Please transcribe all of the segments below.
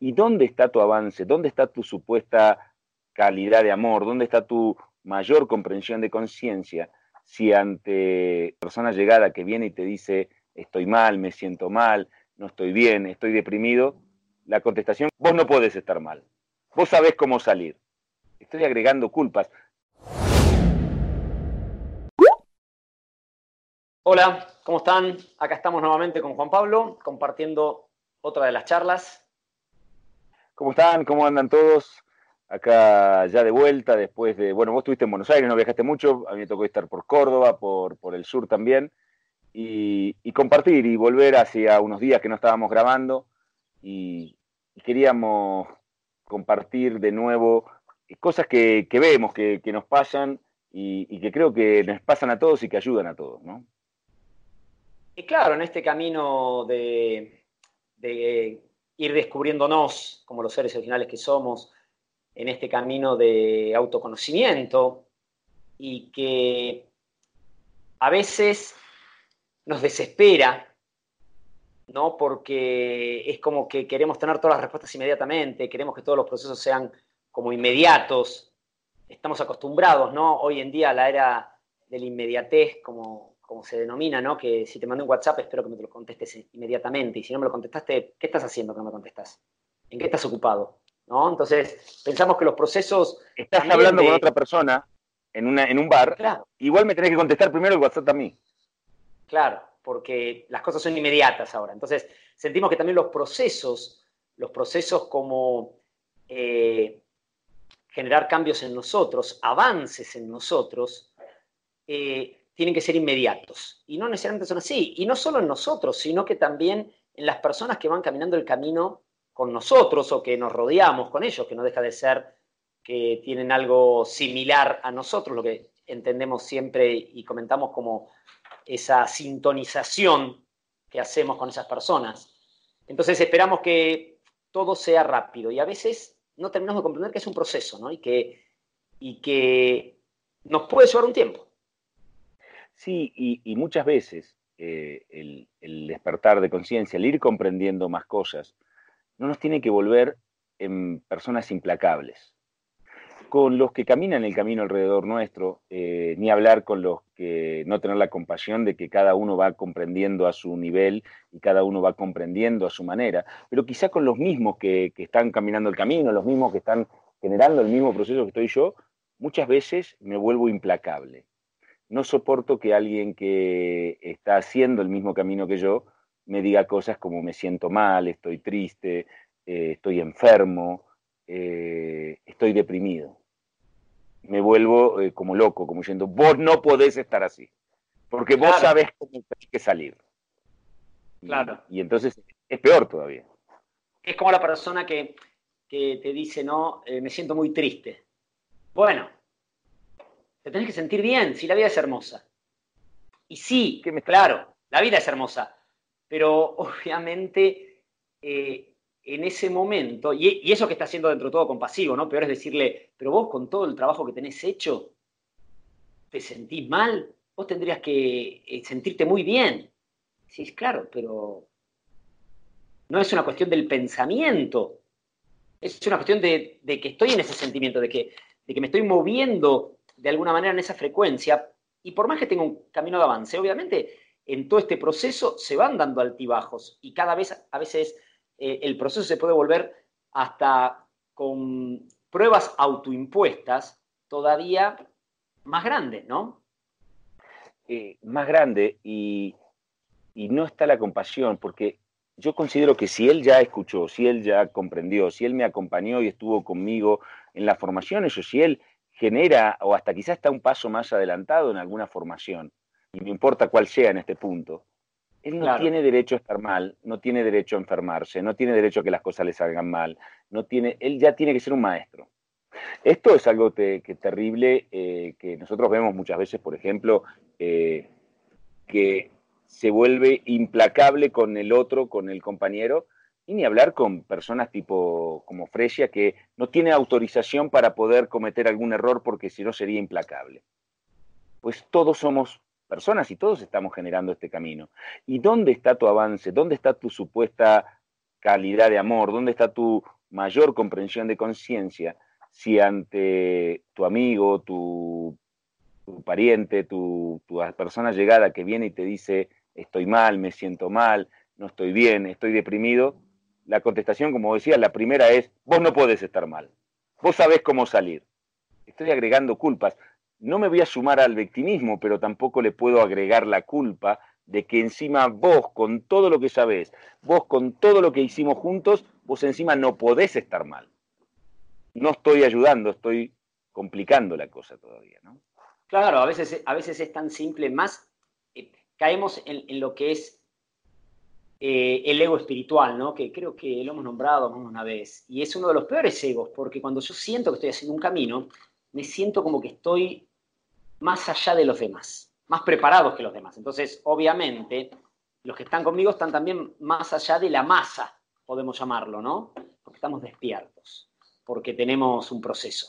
¿Y dónde está tu avance? ¿Dónde está tu supuesta calidad de amor? ¿Dónde está tu mayor comprensión de conciencia? Si ante persona llegada que viene y te dice, estoy mal, me siento mal, no estoy bien, estoy deprimido, la contestación, vos no podés estar mal. Vos sabés cómo salir. Estoy agregando culpas. Hola, ¿cómo están? Acá estamos nuevamente con Juan Pablo compartiendo otra de las charlas ¿Cómo están? ¿Cómo andan todos? Acá ya de vuelta después de, bueno, vos estuviste en Buenos Aires, no viajaste mucho, a mí me tocó estar por Córdoba, por, por el sur también, y, compartir y volver hacia unos días que no estábamos grabando y, queríamos compartir de nuevo cosas que, vemos, que, nos pasan y, que creo que nos pasan a todos y que ayudan a todos, ¿no? Y claro, en este camino de ir descubriéndonos como los seres originales que somos en este camino de autoconocimiento y que a veces nos desespera, ¿no? Porque es como que queremos tener todas las respuestas inmediatamente, queremos que todos los procesos sean como inmediatos. Estamos acostumbrados, ¿no? Hoy en día a la era de la inmediatez, como como se denomina, ¿no? Que si te mando un WhatsApp espero que me lo contestes inmediatamente y si no me lo contestaste, ¿qué estás haciendo que no me contestas? ¿En qué estás ocupado? ¿No? Entonces, pensamos que los procesos... Estás hablando con otra persona en, una, en un bar, igual me tenés que contestar primero el WhatsApp a mí. Claro, porque las cosas son inmediatas ahora. Entonces, sentimos que también los procesos, los procesos como eh, generar cambios en nosotros, avances en nosotros, eh, tienen que ser inmediatos. Y no necesariamente son así. Y no solo en nosotros, sino que también en las personas que van caminando el camino con nosotros o que nos rodeamos con ellos, que no deja de ser que tienen algo similar a nosotros, lo que entendemos siempre y comentamos como esa sintonización que hacemos con esas personas. Entonces esperamos que todo sea rápido y a veces no terminamos de comprender que es un proceso ¿no? y, que, y que nos puede llevar un tiempo. Sí, y, muchas veces eh, el, despertar de conciencia, el ir comprendiendo más cosas, no nos tiene que volver en personas implacables. Con los que caminan el camino alrededor nuestro, eh, ni hablar con los que no tener la compasión de que cada uno va comprendiendo a su nivel y cada uno va comprendiendo a su manera, pero quizá con los mismos que, que están caminando el camino, los mismos que están generando el mismo proceso que estoy yo, muchas veces me vuelvo implacable no soporto que alguien que está haciendo el mismo camino que yo me diga cosas como me siento mal, estoy triste, eh, estoy enfermo, eh, estoy deprimido. Me vuelvo eh, como loco, como diciendo, vos no podés estar así, porque vos sabés cómo tenés que salir. Claro. Y, entonces es peor todavía. Es como la persona que, que te dice, no, me siento muy triste. Bueno, te tenés que sentir bien, si la vida es hermosa. Y sí, que claro, la vida es hermosa, pero obviamente eh, en ese momento, y, eso que está haciendo dentro de todo compasivo, ¿no? Peor es decirle, pero vos con todo el trabajo que tenés hecho, ¿te sentís mal? Vos tendrías que eh, sentirte muy bien. Sí, claro, pero no es una cuestión del pensamiento, es una cuestión de, que estoy en ese sentimiento, de que, de que me estoy moviendo de alguna manera en esa frecuencia, y por más que tenga un camino de avance, obviamente en todo este proceso se van dando altibajos y cada vez a veces eh, el proceso se puede volver hasta con pruebas autoimpuestas todavía más grandes, ¿no? Eh, más grande y, y no está la compasión, porque yo considero que si él ya escuchó, si él ya comprendió, si él me acompañó y estuvo conmigo en la formación, eso si él genera o hasta quizás está un paso más adelantado en alguna formación, y no importa cuál sea en este punto, él no tiene derecho a estar mal, no tiene derecho a enfermarse, no tiene derecho a que las cosas le salgan mal, no tiene, él ya tiene que ser un maestro. Esto es algo que terrible eh, que nosotros vemos muchas veces, por ejemplo, eh, que se vuelve implacable con el otro, con el compañero, y ni hablar con personas tipo como Fresia que no tiene autorización para poder cometer algún error porque si no sería implacable. Pues todos somos personas y todos estamos generando este camino. ¿Y dónde está tu avance? ¿Dónde está tu supuesta calidad de amor? ¿Dónde está tu mayor comprensión de conciencia si ante tu amigo, tu, pariente, tu, tu persona llegada que viene y te dice, estoy mal, me siento mal, no estoy bien, estoy deprimido, la contestación, como decía, la primera es, vos no podés estar mal, vos sabés cómo salir. Estoy agregando culpas. No me voy a sumar al victimismo, pero tampoco le puedo agregar la culpa de que encima vos, con todo lo que sabés, vos con todo lo que hicimos juntos, vos encima no podés estar mal. No estoy ayudando, estoy complicando la cosa todavía, ¿no? Claro, a veces, a veces es tan simple, más caemos en, lo que es eh, el ego espiritual, ¿no? que creo que lo hemos nombrado una vez, y es uno de los peores egos, porque cuando yo siento que estoy haciendo un camino, me siento como que estoy más allá de los demás, más preparados que los demás. Entonces, obviamente, los que están conmigo están también más allá de la masa, podemos llamarlo, ¿no? Porque estamos despiertos, porque tenemos un proceso.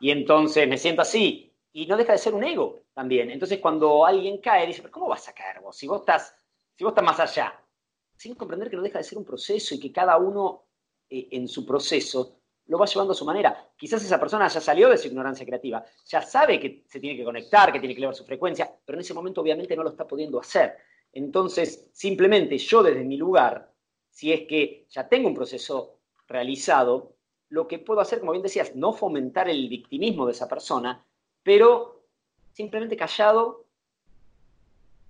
Y entonces me siento así, y no deja de ser un ego también. Entonces, cuando alguien cae, dice, ¿cómo vas a caer vos? Si vos estás, si vos estás más allá, sin comprender que no deja de ser un proceso y que cada uno eh, en su proceso lo va llevando a su manera. Quizás esa persona ya salió de su ignorancia creativa, ya sabe que se tiene que conectar, que tiene que elevar su frecuencia, pero en ese momento obviamente no lo está pudiendo hacer. Entonces, simplemente yo desde mi lugar, si es que ya tengo un proceso realizado, lo que puedo hacer, como bien decías, no fomentar el victimismo de esa persona, pero simplemente callado,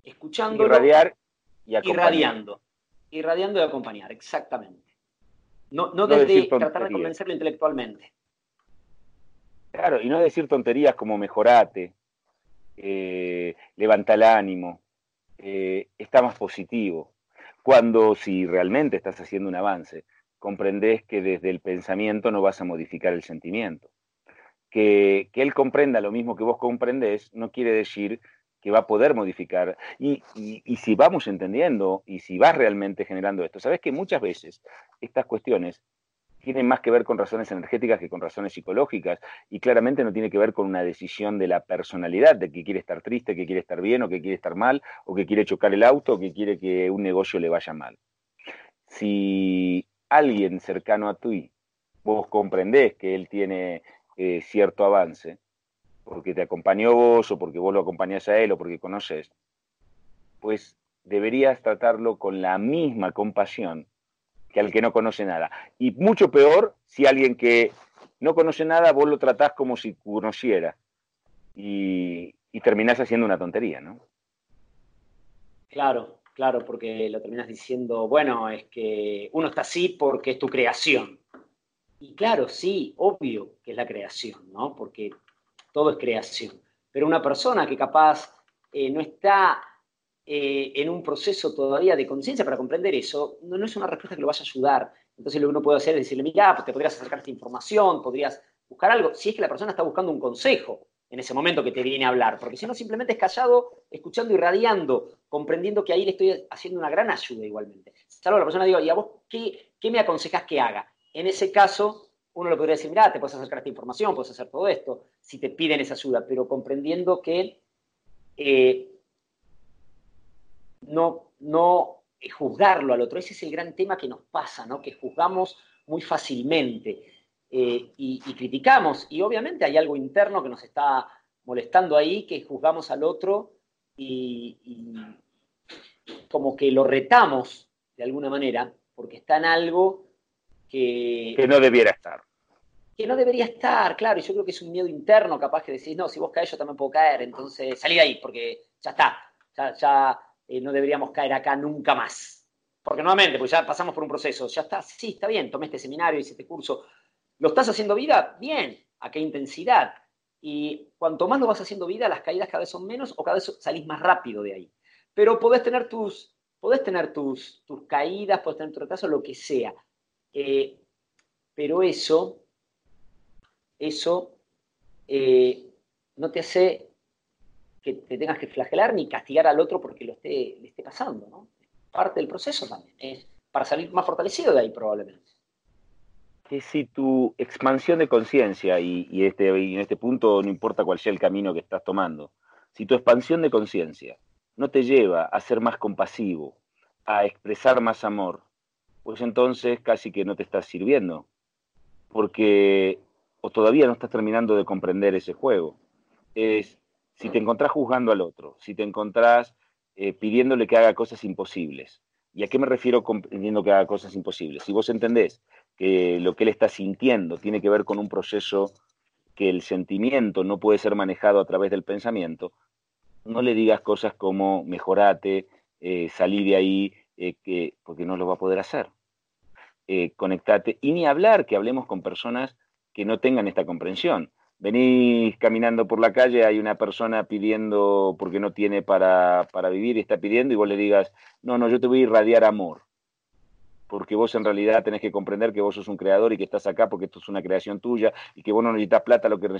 escuchando. Irradiar y acompañar. Irradiando. Irradiando y acompañar, exactamente. No, no, desde tratar de convencerlo intelectualmente. Claro, y no decir tonterías como mejorate, eh, levanta el ánimo, eh, está más positivo. Cuando si realmente estás haciendo un avance, comprendes que desde el pensamiento no vas a modificar el sentimiento que, él comprenda lo mismo que vos comprendés, no quiere decir que va a poder modificar. Y, si vamos entendiendo y si vas realmente generando esto, sabes que muchas veces estas cuestiones tienen más que ver con razones energéticas que con razones psicológicas y claramente no tiene que ver con una decisión de la personalidad, de que quiere estar triste, que quiere estar bien o que quiere estar mal o que quiere chocar el auto o que quiere que un negocio le vaya mal. Si alguien cercano a ti, vos comprendés que él tiene eh, cierto avance, porque te acompañó vos o porque vos lo acompañás a él o porque conoces, pues deberías tratarlo con la misma compasión que al que no conoce nada. Y mucho peor si alguien que no conoce nada vos lo tratás como si conociera y, y terminás haciendo una tontería, ¿no? Claro, claro, porque lo terminas diciendo, bueno, es que uno está así porque es tu creación. Y claro, sí, obvio que es la creación, ¿no? Porque todo es creación. Pero una persona que capaz eh, no está eh, en un proceso todavía de conciencia para comprender eso, no, es una respuesta que lo vaya a ayudar. Entonces lo que uno puede hacer es decirle, mira, pues te podrías acercar esta información, podrías buscar algo, si es que la persona está buscando un consejo en ese momento que te viene a hablar, porque si no simplemente es callado, escuchando y radiando, comprendiendo que ahí le estoy haciendo una gran ayuda igualmente. Salvo la persona diga, ¿y a vos qué, qué me aconsejas que haga? En ese caso, uno le podría decir, mira, te puedes acercar a esta información, puedes hacer todo esto, si te piden esa ayuda, pero comprendiendo que eh, no, no juzgarlo al otro. Ese es el gran tema que nos pasa, ¿no? que juzgamos muy fácilmente eh, y, criticamos. Y obviamente hay algo interno que nos está molestando ahí, que juzgamos al otro y, y como que lo retamos de alguna manera, porque está en algo que... Que no debiera estar. Que no debería estar, claro, y yo creo que es un miedo interno capaz que decís, no, si vos caes yo también puedo caer, entonces salí de ahí, porque ya está, ya, eh, no deberíamos caer acá nunca más. Porque nuevamente, pues ya pasamos por un proceso, ya está, sí, está bien, tomé este seminario, hice este curso, ¿lo estás haciendo vida? Bien, ¿a qué intensidad? Y cuanto más lo vas haciendo vida, las caídas cada vez son menos o cada vez salís más rápido de ahí. Pero podés tener tus, podés tener tus, tus caídas, podés tener tu retraso, lo que sea. Eh, pero eso, eso eh, no te hace que te tengas que flagelar ni castigar al otro porque lo esté, le esté pasando, ¿no? parte del proceso también, es para salir más fortalecido de ahí probablemente. Que si tu expansión de conciencia, y, este, y en este punto no importa cuál sea el camino que estás tomando, si tu expansión de conciencia no te lleva a ser más compasivo, a expresar más amor, pues entonces casi que no te estás sirviendo, porque o todavía no estás terminando de comprender ese juego. Es si te encontrás juzgando al otro, si te encontrás eh, pidiéndole que haga cosas imposibles. ¿Y a qué me refiero pidiendo que haga cosas imposibles? Si vos entendés que lo que él está sintiendo tiene que ver con un proceso que el sentimiento no puede ser manejado a través del pensamiento, no le digas cosas como mejorate, eh, salí de ahí, eh, que, porque no lo va a poder hacer. conectate. Y ni hablar que hablemos con personas que no tengan esta comprensión venís caminando por la calle, hay una persona pidiendo porque no tiene para, para, vivir y está pidiendo y vos le digas, no, no, yo te voy a irradiar amor. Porque vos en realidad tenés que comprender que vos sos un creador y que estás acá porque esto es una creación tuya y que vos no necesitas plata, lo que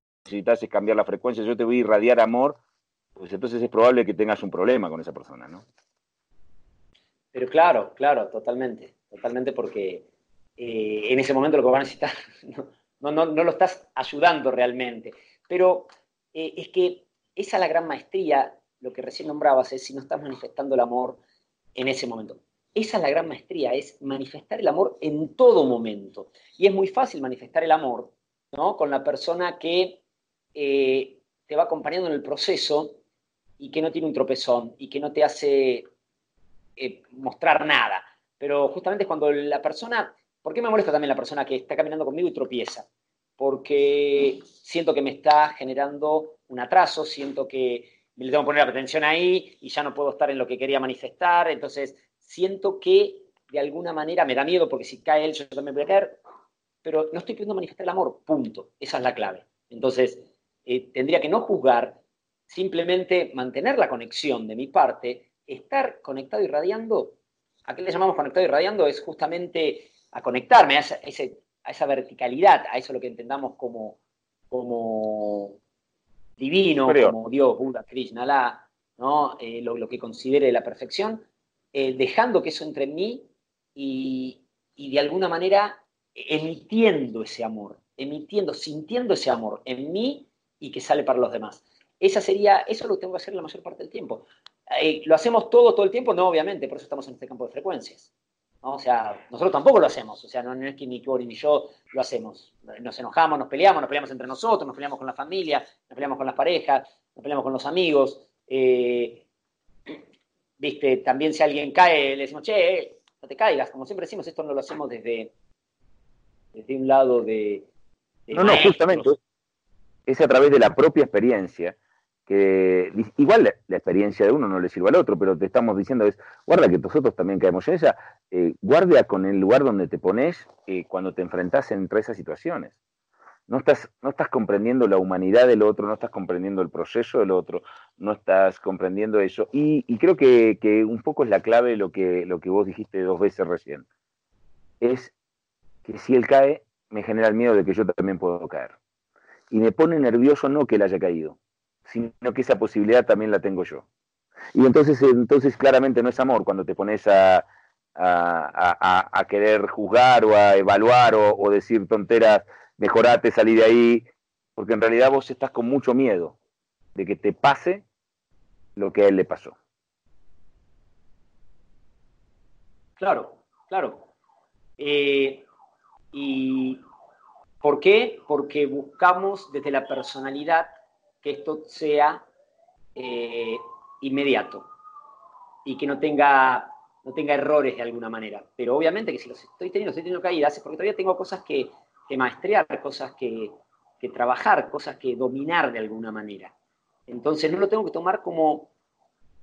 Necesitas es cambiar la frecuencia, yo te voy a irradiar amor, pues entonces es probable que tengas un problema con esa persona, ¿no? Pero claro, claro, totalmente, totalmente porque eh, en ese momento lo que van a necesitar no, no, no, lo estás ayudando realmente. Pero eh, es que esa es la gran maestría, lo que recién nombrabas, es si no estás manifestando el amor en ese momento. Esa es la gran maestría, es manifestar el amor en todo momento. Y es muy fácil manifestar el amor ¿no? con la persona que eh, te va acompañando en el proceso y que no tiene un tropezón y que no te hace eh, mostrar nada. Pero justamente es cuando la persona, ¿por qué me molesta también la persona que está caminando conmigo y tropieza? Porque siento que me está generando un atraso, siento que le tengo que poner atención ahí y ya no puedo estar en lo que quería manifestar, entonces siento que de alguna manera me da miedo porque si cae él yo también voy a caer, pero no estoy pudiendo manifestar el amor, punto, esa es la clave. Entonces, eh, tendría que no juzgar, simplemente mantener la conexión de mi parte, estar conectado y radiando. ¿A qué le llamamos conectado y radiando? Es justamente a conectarme a esa, verticalidad, a eso lo que entendamos como, como divino, como Dios, Buda, Krishna, Allah, ¿no? Eh, lo, que considere la perfección, eh, dejando que eso entre en mí y, y de alguna manera emitiendo ese amor, emitiendo, sintiendo ese amor en mí y que sale para los demás. Esa sería, eso lo tengo que hacer la mayor parte del tiempo. Eh, ¿Lo hacemos todo, todo el tiempo? No, obviamente, por eso estamos en este campo de frecuencias. O sea, nosotros tampoco lo hacemos. O sea, no, es que ni Cory ni yo lo hacemos. Nos enojamos, nos peleamos, nos peleamos entre nosotros, nos peleamos con la familia, nos peleamos con las parejas, nos peleamos con los amigos. Eh, viste, también si alguien cae, le decimos, che, no te caigas. Como siempre decimos, esto no lo hacemos desde, desde un lado de... no, no, justamente es a través de la propia experiencia que igual la, experiencia de uno no le sirve al otro, pero te estamos diciendo es, guarda que nosotros también caemos en esa, eh, guardia con el lugar donde te pones eh, cuando te enfrentas entre esas situaciones. No estás, no estás comprendiendo la humanidad del otro, no estás comprendiendo el proceso del otro, no estás comprendiendo eso. Y, creo que, un poco es la clave lo que, lo que vos dijiste dos veces recién. Es que si él cae, me genera el miedo de que yo también puedo caer. Y me pone nervioso no que él haya caído, sino que esa posibilidad también la tengo yo. Y entonces, entonces claramente no es amor cuando te pones a, a, querer juzgar o a evaluar o, decir tonteras, mejorate, salí de ahí, porque en realidad vos estás con mucho miedo de que te pase lo que a él le pasó. Claro, claro. Eh, ¿Y por qué? Porque buscamos desde la personalidad que esto sea eh, inmediato y que no tenga, no tenga errores de alguna manera. Pero obviamente que si los estoy teniendo, estoy teniendo caídas, es porque todavía tengo cosas que, maestrear, cosas que, trabajar, cosas que dominar de alguna manera. Entonces no lo tengo que tomar como,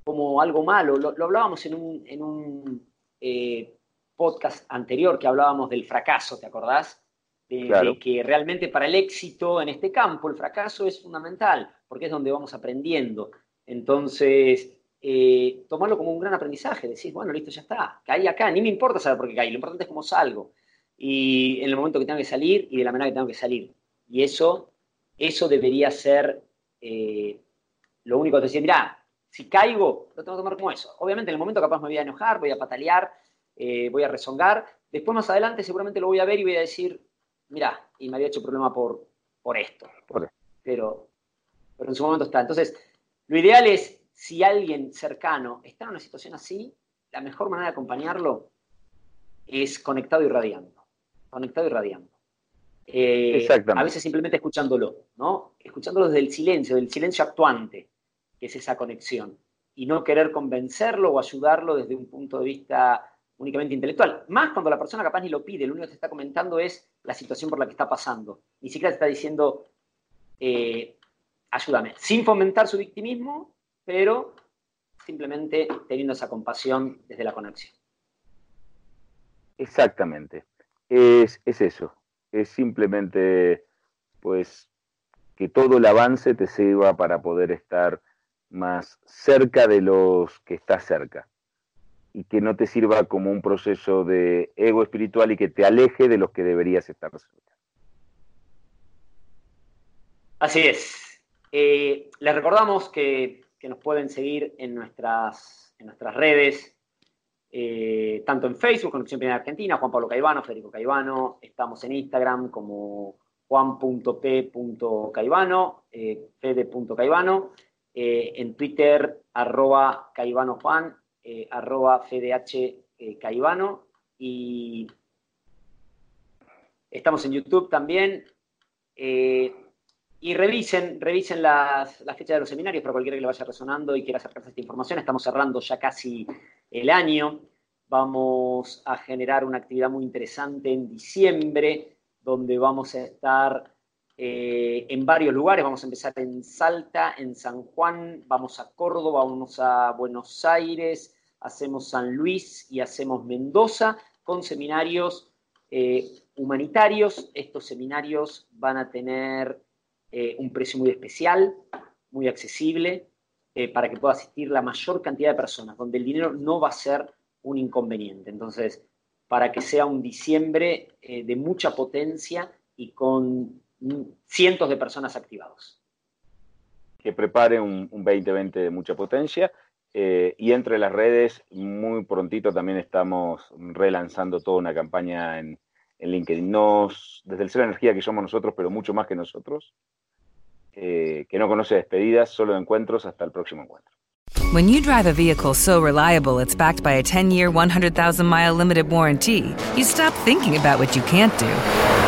como algo malo. Lo, hablábamos en un, en un eh, podcast anterior que hablábamos del fracaso, ¿te acordás? De, que realmente para el éxito en este campo el fracaso es fundamental, porque es donde vamos aprendiendo. Entonces, eh, tomarlo como un gran aprendizaje, decir, bueno, listo, ya está, caí acá, ni me importa saber por qué caí, lo importante es cómo salgo. Y en el momento que tengo que salir y de la manera que tengo que salir. Y eso, eso debería ser eh, lo único que decir, mira, si caigo, lo tengo que tomar como eso. Obviamente en el momento capaz me voy a enojar, voy a patalear, eh, voy a rezongar. Después más adelante seguramente lo voy a ver y voy a decir, mira, y me había hecho problema por, por esto. Pero, pero en su momento está. Entonces, lo ideal es, si alguien cercano está en una situación así, la mejor manera de acompañarlo es conectado y radiando. Conectado y radiando. Eh, a veces simplemente escuchándolo, ¿no? Escuchándolo desde el silencio, del silencio actuante, que es esa conexión. Y no querer convencerlo o ayudarlo desde un punto de vista únicamente intelectual. Más cuando la persona capaz ni lo pide, lo único que te está comentando es la situación por la que está pasando. Ni siquiera te está diciendo, eh, ayúdame, sin fomentar su victimismo, pero simplemente teniendo esa compasión desde la conexión. Exactamente. Es, es eso. Es simplemente, pues, que todo el avance te sirva para poder estar más cerca de los que estás cerca y que no te sirva como un proceso de ego espiritual y que te aleje de los que deberías estar cerca. Así es. Eh, les recordamos que, nos pueden seguir en nuestras, en nuestras redes, eh, tanto en Facebook, Conexión Primera Argentina, Juan Pablo Caivano, Federico Caivano, estamos en Instagram como juan.p.caivano, eh, fede.caivano, eh, en Twitter, arroba caivano juan, eh, arroba FDH eh, Caivano y estamos en YouTube también. Eh, y revisen, revisen las, las, fechas de los seminarios para cualquiera que le vaya resonando y quiera acercarse a esta información. Estamos cerrando ya casi el año. Vamos a generar una actividad muy interesante en diciembre, donde vamos a estar en varios lugares. Vamos a empezar en Salta, en San Juan, vamos a Córdoba, vamos a Buenos Aires, hacemos San Luis y hacemos Mendoza con seminarios eh, humanitarios. Estos seminarios van a tener eh, un precio muy especial, muy accesible, eh, para que pueda asistir la mayor cantidad de personas, donde el dinero no va a ser un inconveniente. Entonces, para que sea un diciembre de mucha potencia y con cientos de personas activados. Que prepare un, un 2020 de mucha potencia eh, y entre las redes, muy prontito también estamos relanzando toda una campaña en, en LinkedIn. Nos, desde el Ser Energía que somos nosotros, pero mucho más que nosotros, eh, que no conoce despedidas, solo encuentros. Hasta el próximo encuentro. When you drive a vehicle so reliable it's backed by a 10-year, 100,000-mile limited warranty, you stop thinking about what you can't do